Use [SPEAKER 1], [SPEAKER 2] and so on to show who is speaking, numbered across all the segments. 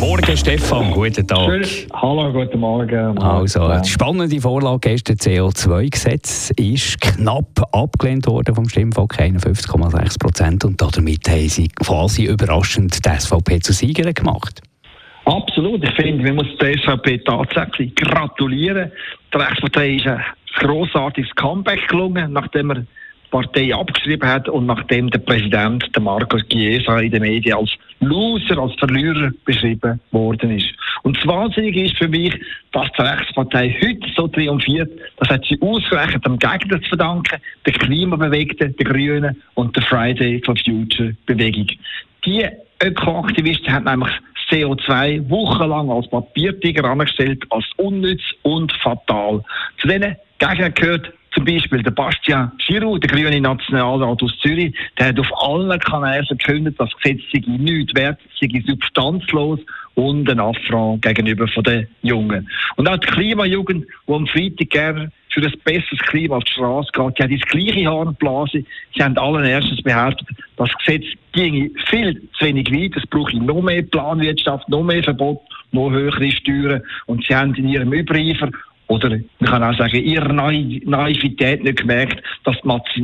[SPEAKER 1] Morgen, Stefan, guten Tag.
[SPEAKER 2] Schön. Hallo, guten Morgen.
[SPEAKER 1] Also, eine spannende Vorlage gestern, CO2-Gesetz, ist knapp abgelehnt worden vom Stimmvolk, 51,6 Prozent. Und damit haben sie quasi überraschend die SVP zu Siegerin gemacht.
[SPEAKER 2] Absolut. Ich finde, man muss der SVP tatsächlich gratulieren. Die Rechtspartei ist ein grossartiges Comeback gelungen, nachdem er die Partei abgeschrieben hat und nachdem der Präsident, der Marcos Chiesa, in den Medien als Loser, als Verlierer beschrieben worden ist. Und das Wahnsinnige ist für mich, dass die Rechtspartei heute so triumphiert, das hat sie ausgerechnet dem Gegner zu verdanken, der Klimabewegten, der Grünen und der Friday for Future Bewegung. Die Ökoaktivisten haben nämlich CO2 wochenlang als Papiertiger angestellt, als unnütz und fatal. Zu denen Gegnern gehört zum Beispiel der Bastian Giroud, der grüne Nationalrat aus Zürich, der hat auf allen Kanälen verkündet, das Gesetz sei nichts wert, sei substanzlos und ein Affront gegenüber den Jungen. Und auch die Klimajugend, die am Freitag gerne für ein besseres Klima auf die Straße geht, die hat das gleiche Harnblase. Sie haben allen erstens behauptet, das Gesetz ginge viel zu wenig weit, es brauche noch mehr Planwirtschaft, noch mehr Verbot, noch höhere Steuern. Und sie haben in ihrem Übereifer oder man kann auch sagen, ihre Naivität nicht gemerkt, dass die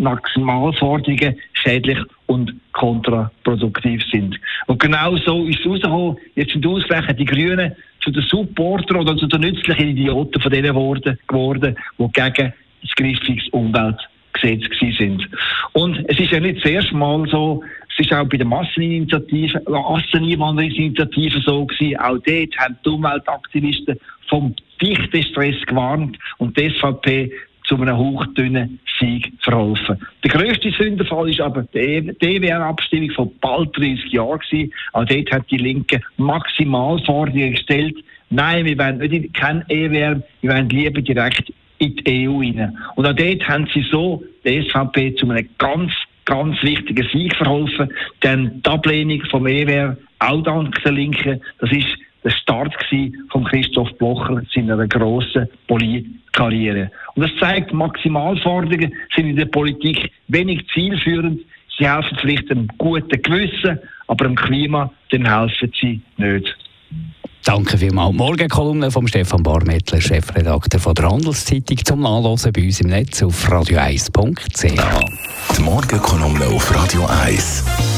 [SPEAKER 2] Maximalforderungen schädlich und kontraproduktiv sind. Und genau so ist es rausgekommen. Jetzt sind ausgerechnet die Grünen zu den Supportern oder zu den nützlichen Idioten von denen geworden die gegen das griffiges Umweltgesetz sind. Und es ist ja nicht das erste Mal so, es ist auch bei der Masseninitiative, Masseneinwanderungsinitiative so gewesen. Auch dort haben die Umweltaktivisten vom Dichtestress gewarnt und die SVP zu einem hauchdünnen Sieg verholfen. Der grösste Sündenfall ist aber die EWR-Abstimmung von bald 30 Jahren. Auch dort hat die Linke Maximalforderungen gestellt. Nein, wir wollen nicht kein EWR, wir wollen lieber direkt in die EU rein. Und auch dort haben sie so die SVP zu einem ganz, ganz wichtigen Sieg verholfen. Denn die Ablehnung vom EWR, auch dank der Linken, das ist der Start von Christoph Blocher seiner grossen Politkarriere. Und das zeigt, Maximalforderungen sind in der Politik wenig zielführend. Sie helfen vielleicht einem guten Gewissen, aber im Klima dem helfen sie nicht.
[SPEAKER 1] Danke vielmals. Morgen Kolumne von Stefan Barmettler, Chefredakteur von der Handelszeitung, zum Nachlesen bei uns im Netz auf radio1.ch.
[SPEAKER 3] Die Morgenkolumne auf Radio 1.